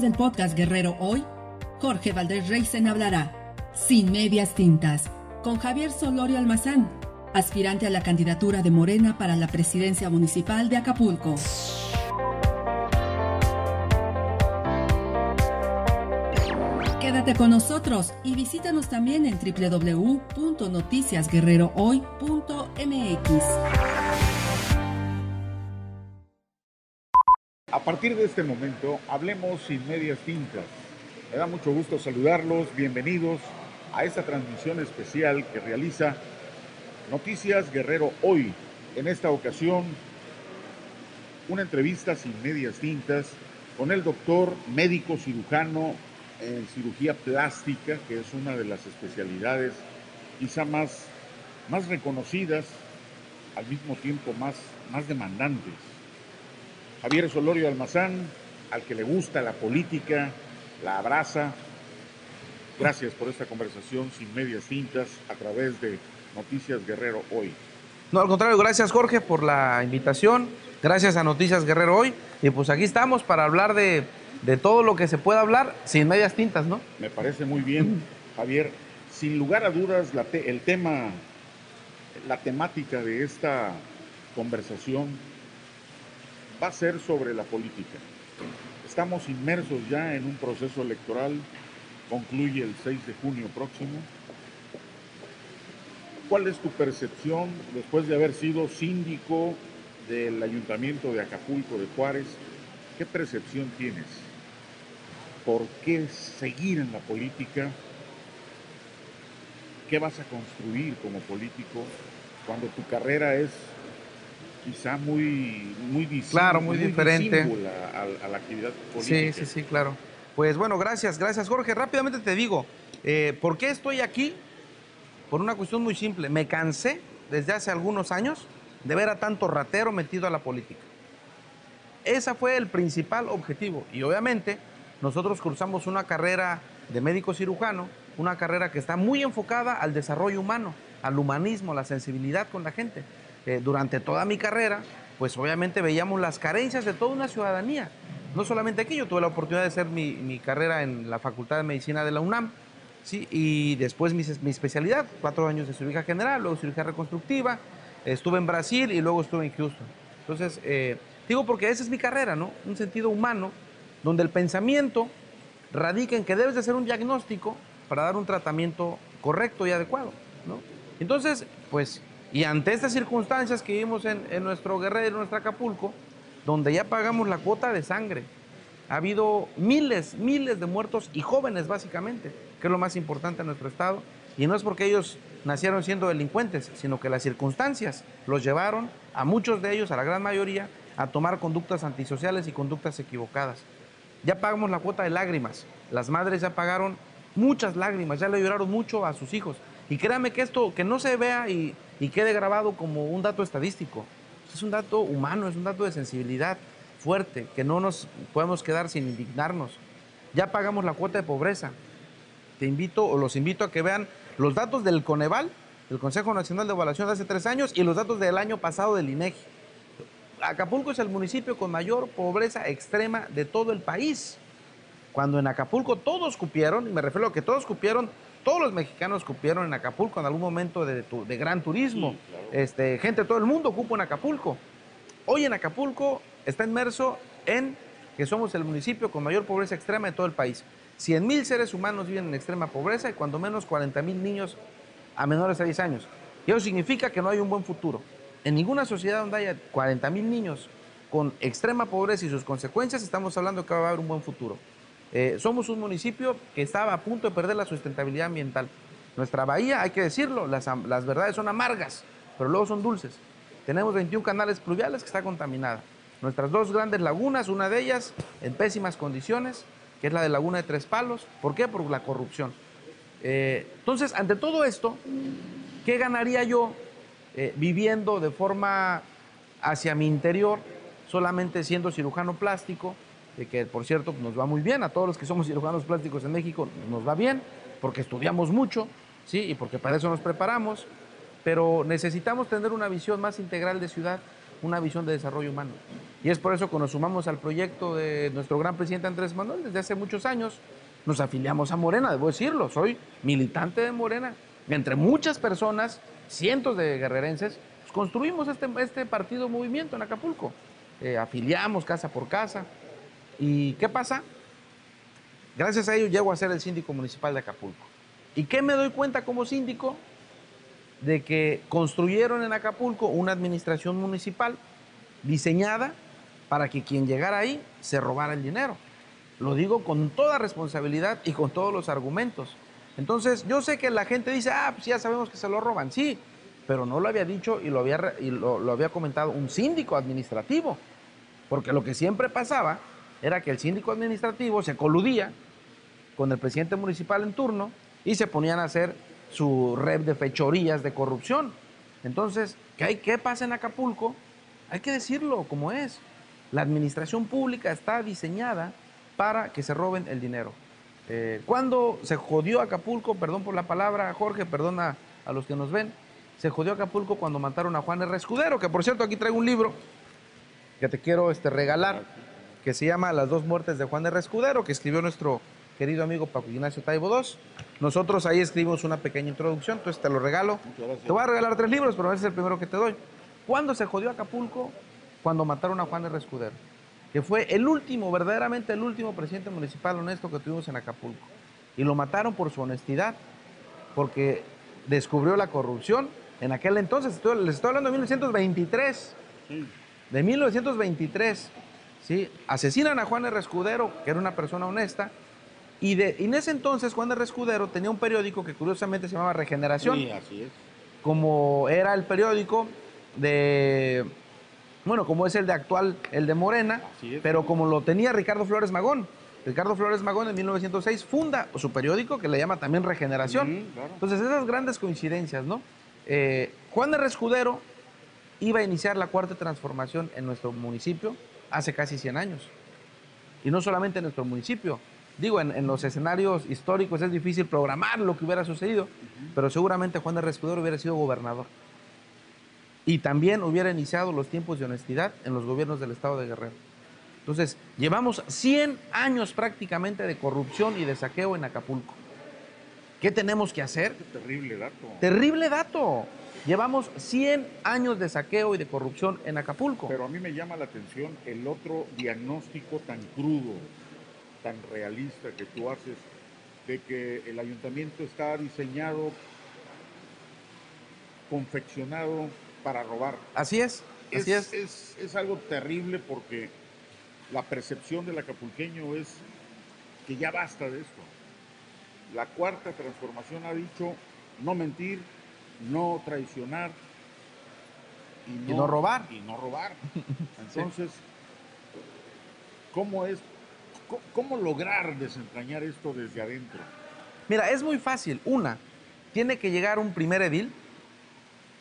del podcast Guerrero Hoy, Jorge Valdés Reisen hablará, sin medias tintas, con Javier Solorio Almazán, aspirante a la candidatura de Morena para la presidencia municipal de Acapulco. Quédate con nosotros y visítanos también en www.noticiasguerrerohoy.mx. A partir de este momento, hablemos sin medias tintas. Me da mucho gusto saludarlos, bienvenidos a esta transmisión especial que realiza Noticias Guerrero Hoy. En esta ocasión, una entrevista sin medias tintas con el doctor médico cirujano en cirugía plástica, que es una de las especialidades quizá más, más reconocidas, al mismo tiempo más, más demandantes Javier Solorio Almazán, al que le gusta la política, la abraza. Gracias por esta conversación sin medias tintas a través de Noticias Guerrero Hoy. No, al contrario, gracias Jorge por la invitación. Gracias a Noticias Guerrero Hoy. Y pues aquí estamos para hablar de, todo lo que se pueda hablar sin medias tintas, ¿no? Me parece muy bien, Javier. Sin lugar a dudas, el tema, la temática de esta conversación va a ser sobre la política. Estamos inmersos ya en un proceso electoral, concluye el 6 de junio próximo. ¿Cuál es tu percepción después de haber sido síndico del ayuntamiento de Acapulco de Juárez? ¿Qué percepción tienes? ¿Por qué seguir en la política? ¿Qué vas a construir como político cuando tu carrera es quizá muy, muy Claro, muy, diferente. A, la actividad política. Sí, sí, sí, claro. Pues bueno, gracias, gracias Jorge. Rápidamente te digo, eh, ¿por qué estoy aquí? Por una cuestión muy simple. Me cansé desde hace algunos años de ver a tanto ratero metido a la política. Ese fue el principal objetivo. Y obviamente nosotros cursamos una carrera de médico cirujano, una carrera que está muy enfocada al desarrollo humano, al humanismo, a la sensibilidad con la gente. Eh, durante toda mi carrera, pues obviamente veíamos las carencias de toda una ciudadanía. No solamente aquí, yo tuve la oportunidad de hacer mi, carrera en la Facultad de Medicina de la UNAM, ¿sí? y después mi, mi, especialidad, cuatro años de cirugía general, luego cirugía reconstructiva, estuve en Brasil y luego estuve en Houston. Entonces, eh, digo porque esa es mi carrera, ¿no? Un sentido humano, donde el pensamiento radica en que debes de hacer un diagnóstico para dar un tratamiento correcto y adecuado, ¿no? Entonces, pues y ante estas circunstancias que vivimos en, nuestro Guerrero, en nuestro Acapulco, donde ya pagamos la cuota de sangre, ha habido miles, miles de muertos y jóvenes básicamente, que es lo más importante en nuestro estado. Y no es porque ellos nacieron siendo delincuentes, sino que las circunstancias los llevaron a muchos de ellos, a la gran mayoría, a tomar conductas antisociales y conductas equivocadas. Ya pagamos la cuota de lágrimas. Las madres ya pagaron muchas lágrimas, ya le lloraron mucho a sus hijos. Y créame que esto, que no se vea y y quede grabado como un dato estadístico. Es un dato humano, es un dato de sensibilidad fuerte, que no nos podemos quedar sin indignarnos. Ya pagamos la cuota de pobreza. Te invito o los invito a que vean los datos del Coneval, el Consejo Nacional de Evaluación de hace tres años, y los datos del año pasado del INEGI. Acapulco es el municipio con mayor pobreza extrema de todo el país. Cuando en Acapulco todos cupieron, y me refiero a que todos cupieron todos los mexicanos cupieron en Acapulco en algún momento de, gran turismo. este, gente de todo el mundo cupo en Acapulco. Hoy en Acapulco está inmerso en que somos el municipio con mayor pobreza extrema de todo el país. 100 mil seres humanos viven en extrema pobreza y cuando menos 40 mil niños a menores de 10 años. Y eso significa que no hay un buen futuro. En ninguna sociedad donde haya 40 mil niños con extrema pobreza y sus consecuencias, estamos hablando que va a haber un buen futuro. Eh, somos un municipio que estaba a punto de perder la sustentabilidad ambiental. Nuestra bahía, hay que decirlo, las, verdades son amargas, pero luego son dulces. Tenemos 21 canales pluviales que está contaminada. Nuestras dos grandes lagunas, una de ellas en pésimas condiciones, que es la de Laguna de Tres Palos. ¿Por qué? Por la corrupción. Eh, entonces, ante todo esto, ¿qué ganaría yo eh, viviendo de forma hacia mi interior, solamente siendo cirujano plástico, que por cierto nos va muy bien, a todos los que somos cirujanos plásticos en México nos va bien, porque estudiamos mucho, ¿sí? Y porque para eso nos preparamos, pero necesitamos tener una visión más integral de ciudad, una visión de desarrollo humano. Y es por eso que nos sumamos al proyecto de nuestro gran presidente Andrés Manuel desde hace muchos años. Nos afiliamos a Morena, debo decirlo, soy militante de Morena. Entre muchas personas, cientos de guerrerenses, pues, construimos este, este partido movimiento en Acapulco. Eh, afiliamos casa por casa. ¿Y qué pasa? Gracias a ello llego a ser el síndico municipal de Acapulco. ¿Y qué me doy cuenta como síndico? De que construyeron en Acapulco una administración municipal diseñada para que quien llegara ahí se robara el dinero. Lo digo con toda responsabilidad y con todos los argumentos. Entonces, yo sé que la gente dice, ah, pues ya sabemos que se lo roban, sí, pero no lo había dicho y lo había, y lo había comentado un síndico administrativo. Porque lo que siempre pasaba era que el síndico administrativo se coludía con el presidente municipal en turno y se ponían a hacer su red de fechorías de corrupción. Entonces, ¿qué, hay, ¿qué pasa en Acapulco? Hay que decirlo como es. La administración pública está diseñada para que se roben el dinero. Eh, cuando se jodió Acapulco, perdón por la palabra, Jorge, perdona a los que nos ven, se jodió Acapulco cuando mataron a Juan R. Escudero, que por cierto aquí traigo un libro que te quiero este, regalar, que se llama Las dos muertes de Juan R. Escudero, que escribió nuestro querido amigo Paco Ignacio Taibo II. Nosotros ahí escribimos una pequeña introducción, entonces te lo regalo. Te voy a regalar tres libros, pero ese es el primero que te doy. ¿Cuándo se jodió Acapulco? Cuando mataron a Juan R. Escudero, que fue el último, verdaderamente el último presidente municipal honesto que tuvimos en Acapulco. Y lo mataron por su honestidad, porque descubrió la corrupción. En aquel entonces, les estoy hablando de 1923. De 1923, ¿sí? asesinan a Juan R. Escudero, que era una persona honesta, y, de, en ese entonces Juan R. Escudero tenía un periódico que curiosamente se llamaba Regeneración. Sí, así es. Como era el periódico de, bueno, como es el de actual, el de Morena, pero como lo tenía Ricardo Flores Magón. Ricardo Flores Magón en 1906 funda su periódico que le llama también Regeneración. Entonces esas grandes coincidencias, ¿no? Eh, Juan R. Escudero iba a iniciar la cuarta transformación en nuestro municipio hace casi 100 años. Y no solamente en nuestro municipio, Digo, en, los escenarios históricos es difícil programar lo que hubiera sucedido, pero seguramente Juan de Escudero hubiera sido gobernador. Y también hubiera iniciado los tiempos de honestidad en los gobiernos del estado de Guerrero. Entonces, llevamos 100 años prácticamente de corrupción y de saqueo en Acapulco. ¿Qué tenemos que hacer? terrible dato. Terrible dato. Llevamos 100 años de saqueo y de corrupción en Acapulco. Pero a mí me llama la atención el otro diagnóstico tan crudo tan realista que tú haces de que el ayuntamiento está diseñado, confeccionado para robar. Así es, así es. Es, algo terrible porque la percepción del acapulqueño es que ya basta de esto. La cuarta transformación ha dicho no mentir, no traicionar y no, robar. Y no robar. Entonces, ¿cómo es ¿Cómo lograr desentrañar esto desde adentro? Mira, es muy fácil. Una, tiene que llegar un primer edil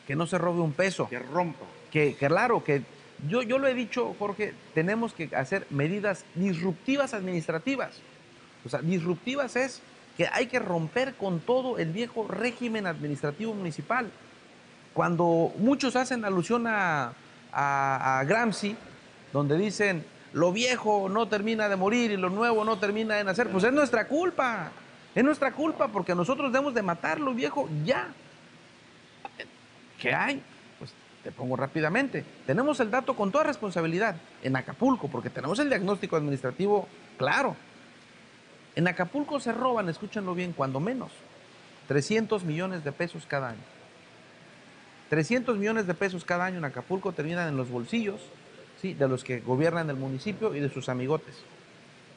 que no se robe un peso. Que rompa. Que, claro, que yo, yo lo he dicho, Jorge, tenemos que hacer medidas disruptivas administrativas. O sea, disruptivas es que hay que romper con todo el viejo régimen administrativo municipal. Cuando muchos hacen alusión a, Gramsci, donde dicen, lo viejo no termina de morir y lo nuevo no termina de nacer, pues es nuestra culpa. Es nuestra culpa porque nosotros debemos de matar lo viejo ya. ¿Qué hay? Pues te pongo rápidamente. Tenemos el dato con toda responsabilidad en Acapulco, porque tenemos el diagnóstico administrativo claro. En Acapulco se roban, escúchenlo bien, cuando menos, 300 millones de pesos cada año. 300 millones de pesos cada año en Acapulco terminan en los bolsillos de los que gobiernan el municipio y de sus amigotes.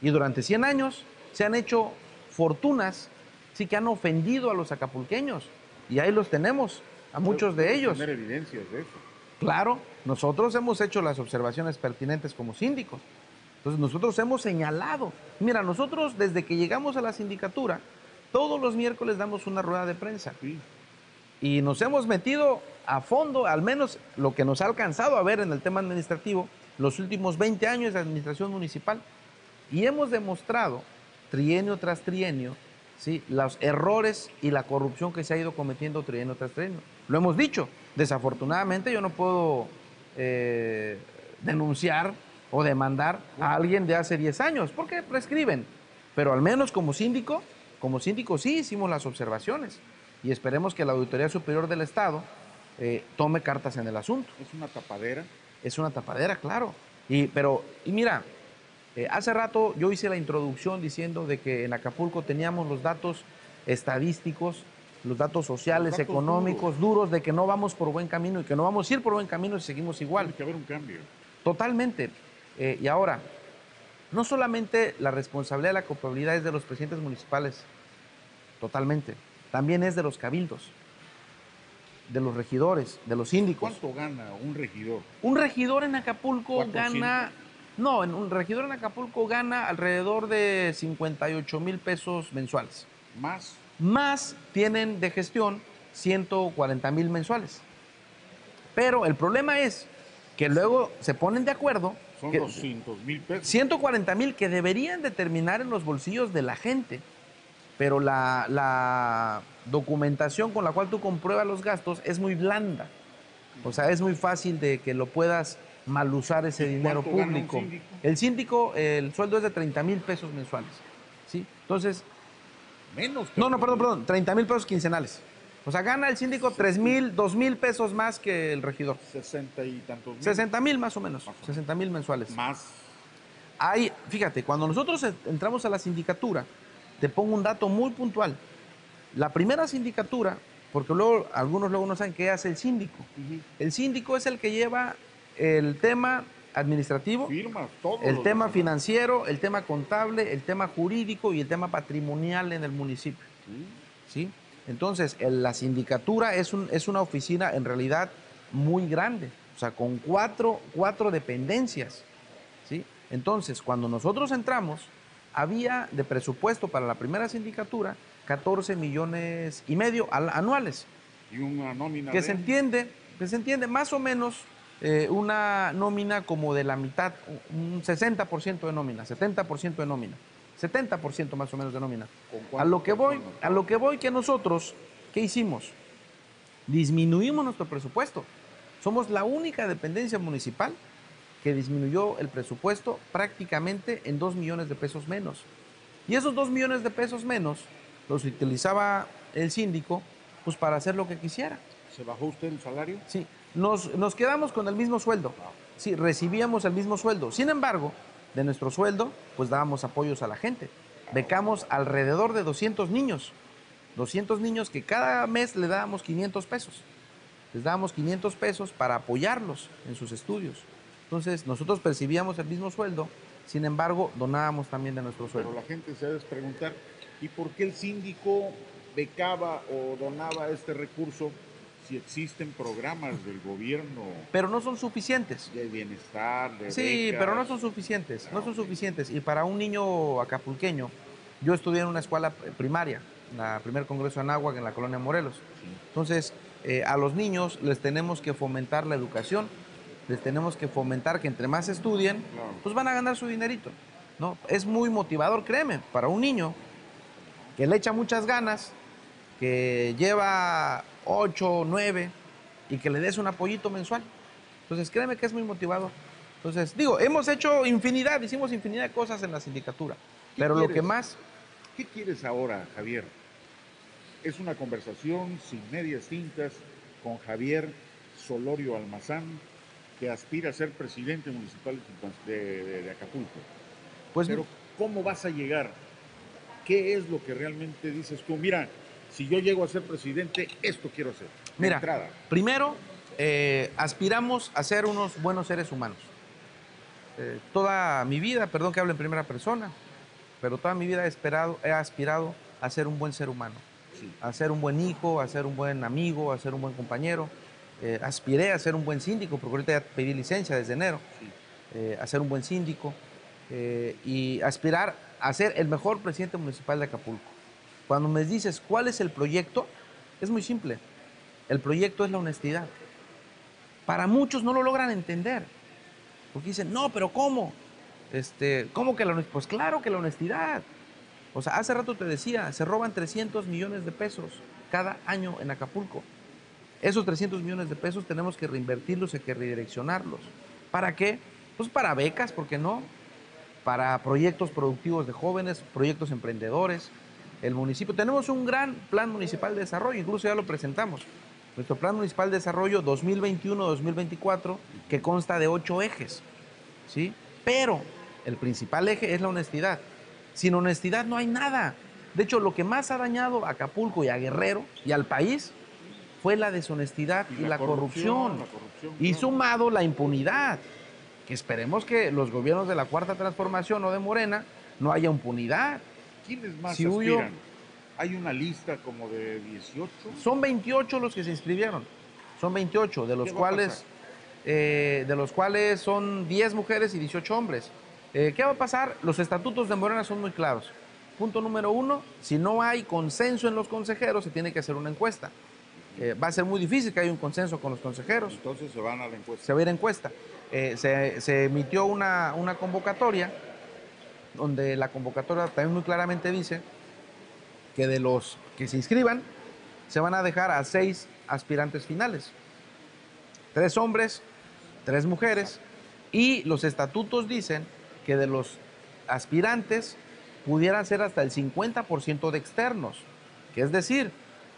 Y durante 100 años se han hecho fortunas sí, que han ofendido a los acapulqueños. Y ahí los tenemos, a muchos de ellos. Tener evidencias de eso. Claro, nosotros hemos hecho las observaciones pertinentes como síndicos. Entonces nosotros hemos señalado. Mira, nosotros desde que llegamos a la sindicatura, todos los miércoles damos una rueda de prensa. Y nos hemos metido a fondo, al menos lo que nos ha alcanzado a ver en el tema administrativo, los últimos 20 años de administración municipal. Y hemos demostrado, trienio tras trienio, ¿sí? los errores y la corrupción que se ha ido cometiendo trienio tras trienio. Lo hemos dicho, desafortunadamente yo no puedo eh, denunciar o demandar a alguien de hace 10 años, porque prescriben. Pero al menos como síndico, como síndico sí hicimos las observaciones y esperemos que la Auditoría Superior del Estado eh, tome cartas en el asunto. ¿Es una tapadera? Es una tapadera, claro. Y, pero, y mira, eh, hace rato yo hice la introducción diciendo de que en Acapulco teníamos los datos estadísticos, los datos sociales, datos económicos, duros. de que no vamos por buen camino y que no vamos a ir por buen camino si seguimos igual. Tiene que haber un cambio. Totalmente. Eh, y ahora, no solamente la responsabilidad de la culpabilidad es de los presidentes municipales, totalmente, también es de los cabildos, de los regidores, de los síndicos. ¿Cuánto gana un regidor? Un regidor en Acapulco ¿Cuánto gana, no, en un regidor en Acapulco gana alrededor de 58 mil pesos mensuales. Más Más tienen de gestión 140 mil mensuales. Pero el problema es que luego se ponen de acuerdo son que- 200 mil pesos. 140 mil que deberían de terminar en los bolsillos de la gente. Pero la, la documentación con la cual tú compruebas los gastos es muy blanda. O sea, es muy fácil de que lo puedas mal usar ese ¿Y dinero público. síndico? El síndico, el sueldo es de 30 mil pesos mensuales. ¿sí? Entonces, Menos. no, no, perdón, perdón, 30 mil pesos quincenales. O sea, gana el síndico 3 mil, 2 mil pesos más que el regidor. 60 y tantos mil. 60 mil más o menos, Más o menos. 60 mil mensuales. Más. Hay, fíjate, cuando nosotros en- entramos a la sindicatura, te pongo un dato muy puntual. La primera sindicatura, porque luego algunos luego no saben qué hace el síndico. El síndico es el que lleva el tema administrativo, Firmas, todo. el tema financiero, el tema contable, el tema jurídico y el tema patrimonial en el municipio. ¿sí? Entonces, el- la sindicatura es, un- es una oficina en realidad muy grande, o sea, con cuatro, cuatro dependencias. ¿sí? Entonces, cuando nosotros entramos, había de presupuesto para la primera sindicatura 14 millones y medio al- anuales, Y una nómina. que de- se entiende, que se entiende más o menos eh, una nómina como de la mitad, un 60% de nómina, 70% de nómina, 70% más o menos de nómina. ¿Con A lo que voy, a lo que voy que nosotros, ¿qué hicimos? Disminuimos nuestro presupuesto. Somos la única dependencia municipal que disminuyó el presupuesto prácticamente en 2 millones de pesos menos. Y esos 2 millones de pesos menos los utilizaba el síndico pues para hacer lo que quisiera. ¿Se bajó usted el salario? Sí, nos, nos quedamos con el mismo sueldo. Sí, recibíamos el mismo sueldo. Sin embargo, de nuestro sueldo, pues dábamos apoyos a la gente. Becamos alrededor de 200 niños. 200 niños que cada mes le dábamos 500 pesos. Les dábamos 500 pesos para apoyarlos en sus estudios. Entonces, nosotros percibíamos el mismo sueldo, sin embargo, donábamos también de nuestro Pero sueldo. la gente se debe preguntar, ¿y por qué el síndico becaba o donaba este recurso si existen programas del gobierno Pero no son suficientes. de bienestar, de Sí, becas? pero no son suficientes, no son suficientes. Y para un niño acapulqueño, yo estudié en una escuela primaria, la primer congreso de Anáhuac en la colonia Morelos. Entonces, eh, a los niños les tenemos que fomentar la educación, les tenemos que fomentar que entre más estudien, Claro. pues van a ganar su dinerito. ¿no? Es muy motivador, créeme, para un niño que le echa muchas ganas, que lleva 8, 9 y que le des un apoyito mensual. Entonces, créeme que es muy motivador. Entonces, digo, hemos hecho infinidad, hicimos infinidad de cosas en la sindicatura, ¿Qué pero lo que más, ¿Qué quieres ahora, Javier? Es una conversación sin medias tintas con Javier Solorio Almazán, que aspira a ser presidente municipal de, de- de Acapulco. pues Pero ¿cómo vas a llegar? ¿Qué es lo que realmente dices tú? Mira, si yo llego a ser presidente, esto quiero hacer. Mira, entrada. primero, eh, aspiramos a ser unos buenos seres humanos. Eh, toda mi vida, perdón que hable en primera persona, pero toda mi vida he, esperado, he aspirado a ser un buen ser humano, Sí. a ser un buen hijo, a ser un buen amigo, a ser un buen compañero. Eh, aspiré a ser un buen síndico, porque ahorita ya pedí licencia desde enero, Sí. a ser un buen síndico y aspirar a ser el mejor presidente municipal de Acapulco. Cuando me dices cuál es el proyecto, es muy simple. El proyecto es la honestidad. Para muchos no lo logran entender. Porque dicen, no, pero ¿cómo? Este, ¿Cómo que la honestidad? Pues claro que la honestidad. O sea, hace rato te decía, se roban 300 millones de pesos cada año en Acapulco. Esos 300 millones de pesos tenemos que reinvertirlos, hay que redireccionarlos. ¿Para qué? pues para becas, ¿por qué no? Para proyectos productivos de jóvenes, proyectos emprendedores. El municipio, tenemos un gran plan municipal de desarrollo, incluso ya lo presentamos. Nuestro plan municipal de desarrollo 2021-2024, que consta de ocho ejes, ¿sí? Pero el principal eje es la honestidad. Sin honestidad no hay nada. De hecho, lo que más ha dañado a Acapulco y a Guerrero y al país fue la deshonestidad y, la, corrupción, y sumado la impunidad. Que esperemos que los gobiernos de la Cuarta Transformación o de Morena no haya impunidad. ¿Quiénes más aspiran? Hay una lista como de 18. Son 28 los que se inscribieron. Son 28, de los cuales eh, de los cuales son 10 mujeres y 18 hombres. Eh, ¿Qué va a pasar? Los estatutos de Morena son muy claros. Punto número uno, si no hay consenso en los consejeros, se tiene que hacer una encuesta. Eh, va a ser muy difícil que haya un consenso con los consejeros. Entonces se van a la encuesta. Se va a ir a encuesta. se, se, emitió una, una convocatoria, donde la convocatoria también muy claramente dice que de los que se inscriban, se van a dejar a seis aspirantes finales. Tres hombres, tres mujeres, y los estatutos dicen que de los aspirantes pudieran ser hasta el 50% de externos, que es decir,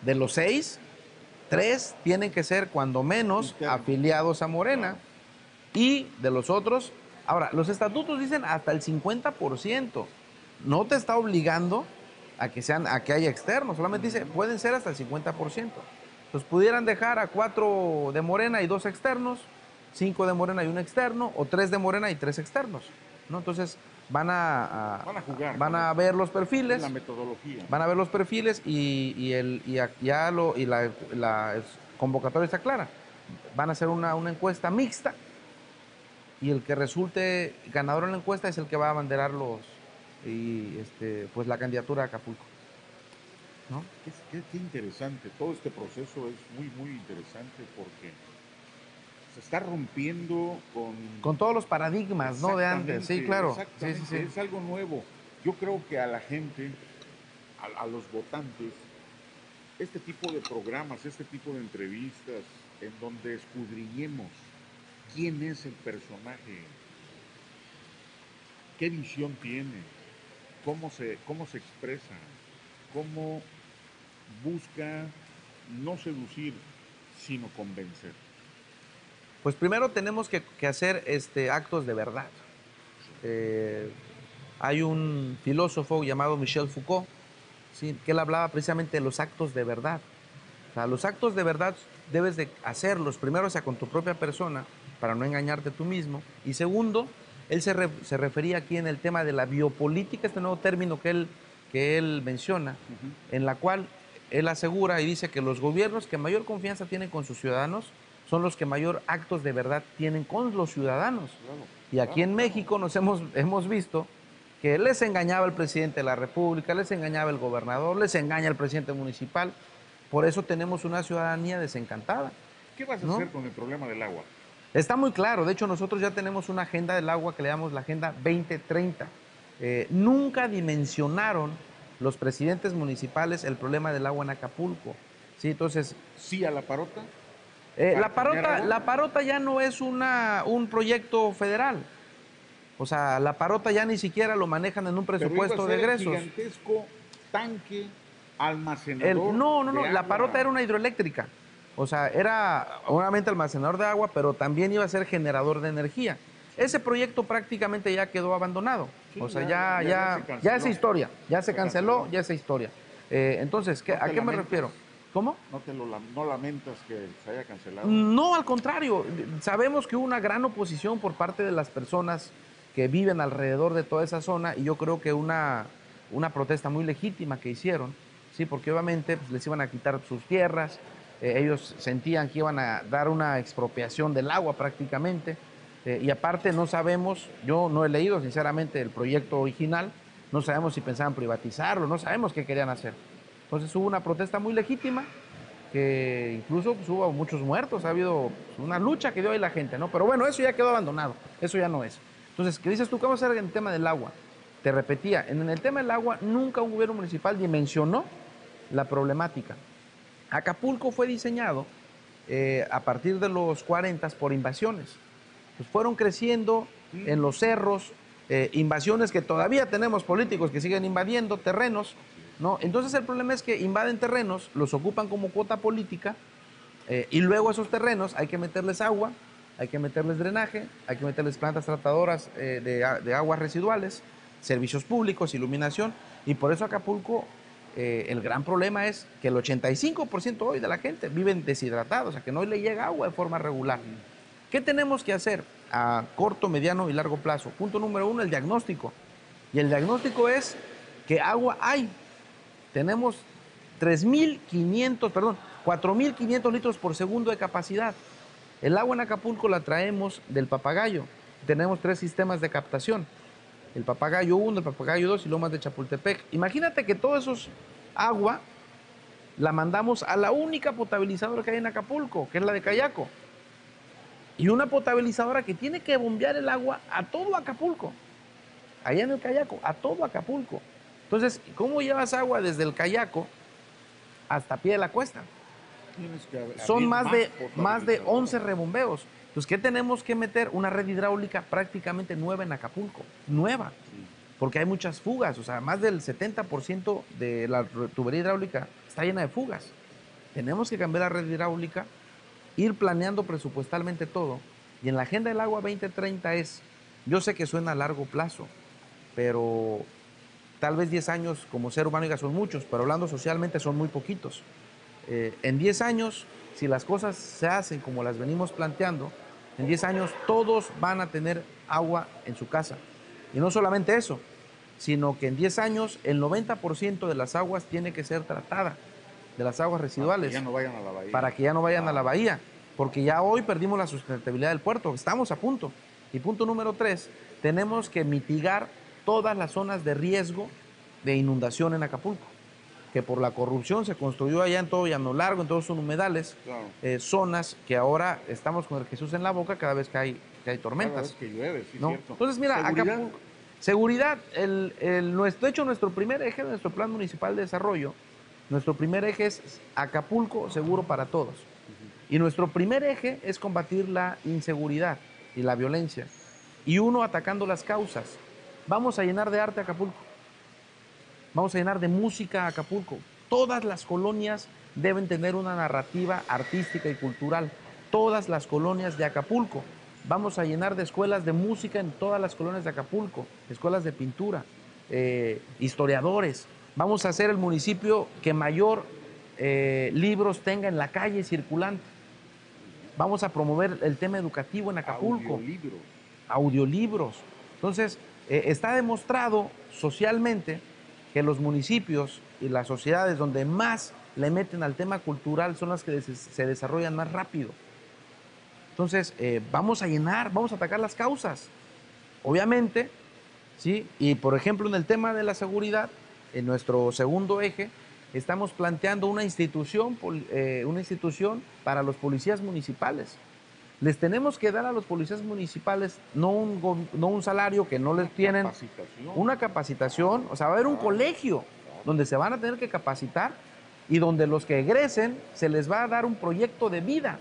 de los seis, tres tienen que ser cuando menos afiliados a Morena, y de los otros, ahora, los estatutos dicen hasta el 50%, no te está obligando a que, sean, a que haya externos, solamente dice, pueden ser hasta el 50%. Entonces pudieran dejar a cuatro de Morena y dos externos, cinco de Morena y un externo, o tres de Morena y tres externos. ¿no? Entonces van a, van a jugar, van a ver los perfiles, la metodología. Van a ver los perfiles y, el, y ya lo, y la, la, convocatoria está clara. Van a hacer una, una encuesta mixta y el que resulte ganador en la encuesta es el que va a abanderar los, y este, pues la candidatura a Acapulco. ¿no? Qué, qué, interesante, todo este proceso es muy, muy interesante porque se está rompiendo con... Con todos los paradigmas, ¿no? De antes, sí, claro. Sí, sí, Es algo nuevo. Yo creo que a la gente, a, a los votantes, este tipo de programas, este tipo de entrevistas, en donde escudriñemos quién es el personaje, qué visión tiene, cómo se, cómo se expresa, cómo busca no seducir, sino convencer. Pues primero tenemos que, hacer este, actos de verdad. Eh, hay un filósofo llamado Michel Foucault, que él hablaba precisamente de los actos de verdad. Los actos de verdad debes de hacerlos, primero sea con tu propia persona, para no engañarte tú mismo, y segundo, él se, refería aquí en el tema de la biopolítica, este nuevo término que él, que él menciona, en la cual él asegura y dice que los gobiernos que mayor confianza tienen con sus ciudadanos son los que mayor actos de verdad tienen con los ciudadanos. y aquí en México nos hemos, hemos visto que les engañaba el presidente de la República, les engañaba el gobernador, les engaña el presidente municipal. Por eso tenemos una ciudadanía desencantada. ¿Qué vas a hacer con el problema del agua? Está muy claro, de hecho nosotros ya tenemos una agenda del agua que le llamamos la Agenda 2030. Eh, nunca dimensionaron los presidentes municipales el problema del agua en Acapulco. ¿sí? Entonces, ¿Sí a la parota? Eh, la, parota la parota ya no es una, un proyecto federal. O sea, la parota ya ni siquiera lo manejan en un presupuesto de egresos. Un gigantesco tanque almacenador. no, no, no, la parota era una hidroeléctrica. O sea, era obviamente almacenador de agua, pero también iba a ser generador de energía. Ese proyecto prácticamente ya quedó abandonado. o sea, ya, ya, ya, esa historia, ya se, canceló, ya esa historia. Eh, entonces, ¿a qué me refiero? ¿Cómo? ¿No, te lo, ¿No lamentas que se haya cancelado? No, al contrario. Sabemos que hubo una gran oposición por parte de las personas que viven alrededor de toda esa zona y yo creo que una, una protesta muy legítima que hicieron, sí, porque obviamente pues, les iban a quitar sus tierras, eh, ellos sentían que iban a dar una expropiación del agua prácticamente. Eh, y aparte no sabemos, yo no he leído sinceramente el proyecto original, no sabemos si pensaban privatizarlo, no sabemos qué querían hacer. Entonces hubo una protesta muy legítima, que incluso pues, hubo muchos muertos, ha habido una lucha que dio ahí la gente, ¿no? Pero bueno, eso ya quedó abandonado, eso ya no es. Entonces, ¿qué dices tú? ¿Qué vamos a hacer en el tema del agua? Te repetía, en el tema del agua nunca un gobierno municipal dimensionó la problemática. Acapulco fue diseñado eh, a partir de los 40 por invasiones. Pues fueron creciendo en los cerros, eh, invasiones que todavía tenemos políticos que siguen invadiendo terrenos, ¿no? Entonces el problema es que invaden terrenos, los ocupan como cuota política eh, y luego esos terrenos hay que meterles agua, hay que meterles drenaje, hay que meterles plantas tratadoras de, de, aguas residuales, servicios públicos, iluminación y por eso Acapulco el gran problema es que el 85% hoy de la gente viven deshidratados, o sea que no le llega agua de forma regular. ¿Qué tenemos que hacer a corto, mediano y largo plazo? Punto número uno, el diagnóstico. Y el diagnóstico es que agua hay. Tenemos 3.500, perdón, 4.500 litros por segundo de capacidad. El agua en Acapulco la traemos del papagayo. Tenemos tres sistemas de captación. El papagayo 1, el papagayo 2 y Lomas de Chapultepec. Imagínate que todo eso es agua la mandamos a la única potabilizadora que hay en Acapulco, que es la de Cayaco y una potabilizadora que tiene que bombear el agua a todo Acapulco, allá en el Cayaco, a todo Acapulco. Entonces, ¿cómo llevas agua desde el Cayaco hasta pie de la cuesta? Son más, de, más de 11 rebombeos. Entonces, ¿qué tenemos que meter? Una red hidráulica prácticamente nueva en Acapulco, nueva, porque hay muchas fugas, o sea, más del 70% de la tubería hidráulica está llena de fugas. Tenemos que cambiar la red hidráulica ir planeando presupuestalmente todo. Y en la Agenda del Agua 2030 es, yo sé que suena a largo plazo, pero tal vez 10 años como ser humano ya son muchos, pero hablando socialmente son muy poquitos. Eh, en 10 años, si las cosas se hacen como las venimos planteando, en 10 años todos van a tener agua en su casa. Y no solamente eso, sino que en 10 años el 90% de las aguas tiene que ser tratada de las aguas residuales. Para que ya no vayan a la bahía. Para que ya no vayan a la bahía. Porque ya hoy perdimos la sustentabilidad del puerto. Estamos a punto. Y punto número tres, tenemos que mitigar todas las zonas de riesgo de inundación en Acapulco. Que por la corrupción se construyó allá en todo Llano Largo, en todos sus humedales, eh, zonas que ahora estamos con el Jesús en la boca cada vez que hay, que hay tormentas. Cada vez que llueve, sí, ¿no? Entonces, mira, ¿Seguridad? Acapulco. Seguridad, el, el, nuestro, de hecho, nuestro primer eje de nuestro Plan Municipal de Desarrollo nuestro primer eje es Acapulco seguro para todos. Y nuestro primer eje es combatir la inseguridad y la violencia. Y uno atacando las causas. Vamos a llenar de arte Acapulco. Vamos a llenar de música Acapulco. Todas las colonias deben tener una narrativa artística y cultural. Todas las colonias de Acapulco. Vamos a llenar de escuelas de música en todas las colonias de Acapulco, escuelas de pintura, eh, historiadores, Vamos a ser el municipio que mayor eh, libros tenga en la calle circulante. Vamos a promover el tema educativo en Acapulco. Audiolibros. Audiolibros. Entonces, eh, está demostrado socialmente que los municipios y las sociedades donde más le meten al tema cultural son las que se desarrollan más rápido. Entonces, eh, vamos a llenar, vamos a atacar las causas. Obviamente, ¿sí? Y por ejemplo, en el tema de la seguridad, en nuestro segundo eje, estamos planteando una institución, eh, una institución para los policías municipales. Les tenemos que dar a los policías municipales no un, no un salario que no les tienen, una capacitación, o sea, va a haber un colegio donde se van a tener que capacitar y donde los que egresen se les va a dar un proyecto de vida.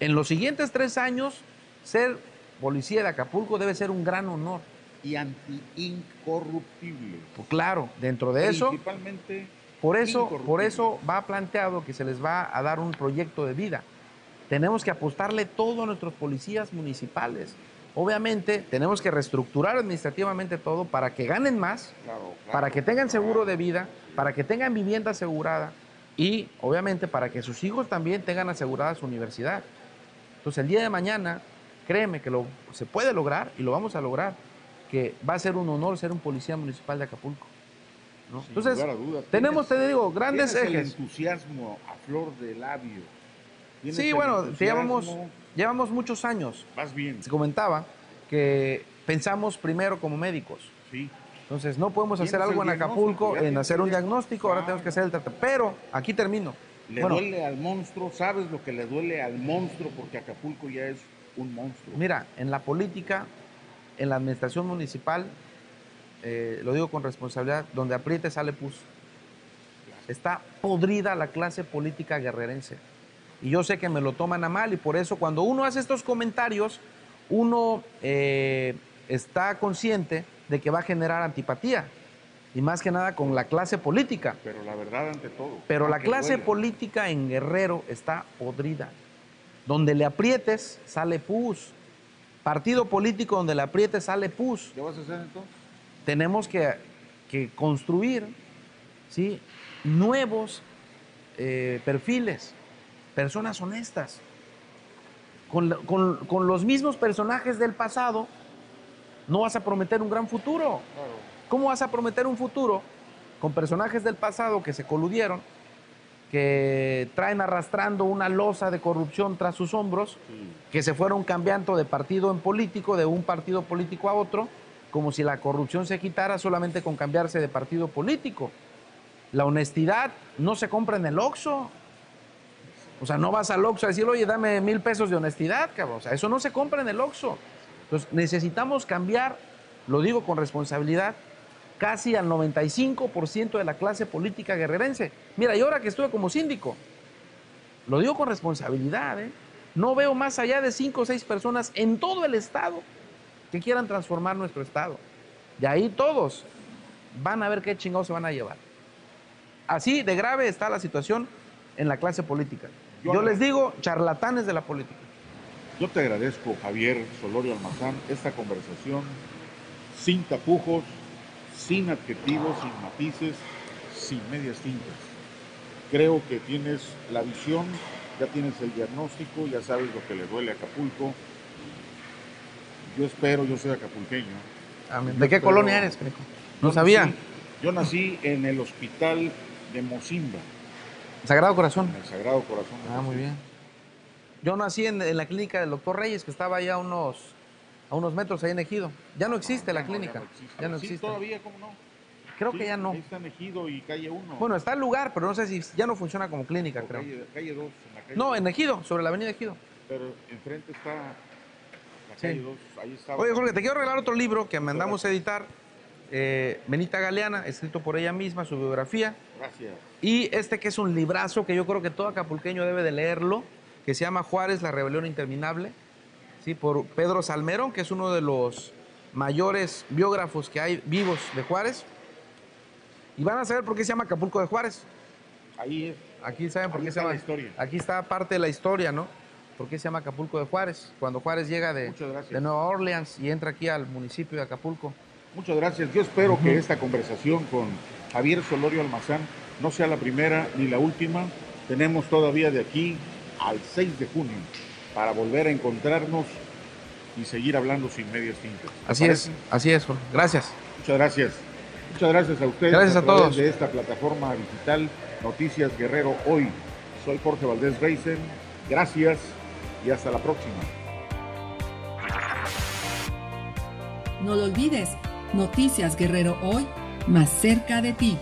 En los siguientes tres años, ser policía de Acapulco debe ser un gran honor y anti-incorruptible. Pues claro, dentro de eso. Principalmente. Por eso, por eso va planteado que se les va a dar un proyecto de vida. Tenemos que apostarle todo a nuestros policías municipales. Obviamente, tenemos que reestructurar administrativamente todo para que ganen más, para que tengan seguro de vida, para que tengan vivienda asegurada y, obviamente, para que sus hijos también tengan asegurada su universidad. Entonces, el día de mañana, créeme que lo, se puede lograr y lo vamos a lograr que va a ser un honor ser un policía municipal de Acapulco. Entonces, tenemos, te digo, grandes ejes. el entusiasmo a flor de labio. Sí, bueno, llevamos, llevamos muchos años. Vas bien. Se comentaba que pensamos primero como médicos. Sí. Entonces, no podemos hacer algo en Acapulco, en hacer un diagnóstico, ahora tenemos que hacer el tratamiento. Pero, aquí termino. Le duele al monstruo, ¿sabes lo que le duele al monstruo? Porque Acapulco ya es un monstruo. Mira, en la política en la administración municipal, eh, lo digo con responsabilidad, donde apriete sale pus. Está podrida la clase política guerrerense. Y yo sé que me lo toman a mal y por eso cuando uno hace estos comentarios, uno eh, está consciente de que va a generar antipatía y más que nada con la clase política. Pero la verdad ante todo. Pero la clase política en Guerrero está podrida. Donde le aprietes, sale pus. Partido político donde le aprietes, sale pus. ¿Qué vas a hacer entonces? Tenemos que, construir ¿sí? nuevos eh, perfiles, personas honestas. Con, con, los mismos personajes del pasado, no vas a prometer un gran futuro. ¿Cómo vas a prometer un futuro con personajes del pasado que se coludieron, que traen arrastrando una losa de corrupción tras sus hombros, que se fueron cambiando de partido en político, de un partido político a otro, como si la corrupción se quitara solamente con cambiarse de partido político? La honestidad no se compra en el Oxxo. O sea, no vas al Oxxo a decir, oye, dame mil pesos de honestidad, cabrón. O sea, eso no se compra en el Oxxo. Entonces, necesitamos cambiar, lo digo con responsabilidad, casi al 95% de la clase política guerrerense. Mira, y ahora que estuve como síndico, lo digo con responsabilidad, ¿eh? no veo más allá de cinco o seis personas en todo el estado que quieran transformar nuestro estado. Y ahí todos van a ver qué chingados se van a llevar. Así de grave está la situación en la clase política. Yo, Yo les digo, charlatanes de la política. Yo te agradezco, Javier Solorio Almazán, esta conversación sin tapujos, sin adjetivos, sin matices, sin medias tintas. Creo que tienes la visión, ya tienes el diagnóstico, ya sabes lo que le duele a Acapulco. Yo espero, yo soy acapulqueño. ¿De qué colonia eres, No sabía. yo nací en el hospital de Mocimba. Sagrado Corazón. En el Sagrado Corazón. ah, muy bien. Yo nací en, la clínica del doctor Reyes, que estaba allá unos a unos metros ahí en Ejido. Ya no existe la clínica. Ya no existe. todavía, ¿cómo no? Creo que ya no. Ahí está en Ejido y calle 1. Bueno, está el lugar, pero no sé si ya no funciona como clínica, creo. Calle, 2, en la calle No, en Ejido, sobre la avenida Ejido. Pero enfrente está la calle 2, ahí está. Oye, Jorge, te quiero regalar otro libro que mandamos a editar. Eh, Benita Galeana, escrito por ella misma, su biografía. Gracias. Y este que es un librazo que yo creo que todo acapulqueño debe de leerlo, que se llama Juárez, la rebelión interminable. ¿sí? por Pedro Salmerón, que es uno de los mayores biógrafos que hay vivos de Juárez. Y van a saber por qué se llama Acapulco de Juárez. Ahí es. Aquí saben por qué se llama. La historia. Aquí está parte de la historia, ¿no? ¿Por qué se llama Acapulco de Juárez? Cuando Juárez llega de, de Nueva Orleans y entra aquí al municipio de Acapulco. Muchas gracias. Yo espero que esta conversación con Javier Solorio Almazán no sea la primera ni la última. Tenemos todavía de aquí al 6 de junio para volver a encontrarnos y seguir hablando sin medias tintas. Así es, así es, Gracias. Muchas gracias. Muchas gracias a ustedes. Gracias a, todos. De esta plataforma digital Noticias Guerrero Hoy. Soy Jorge Valdés Reisen. Gracias y hasta la próxima. No lo olvides, Noticias Guerrero Hoy, más cerca de ti.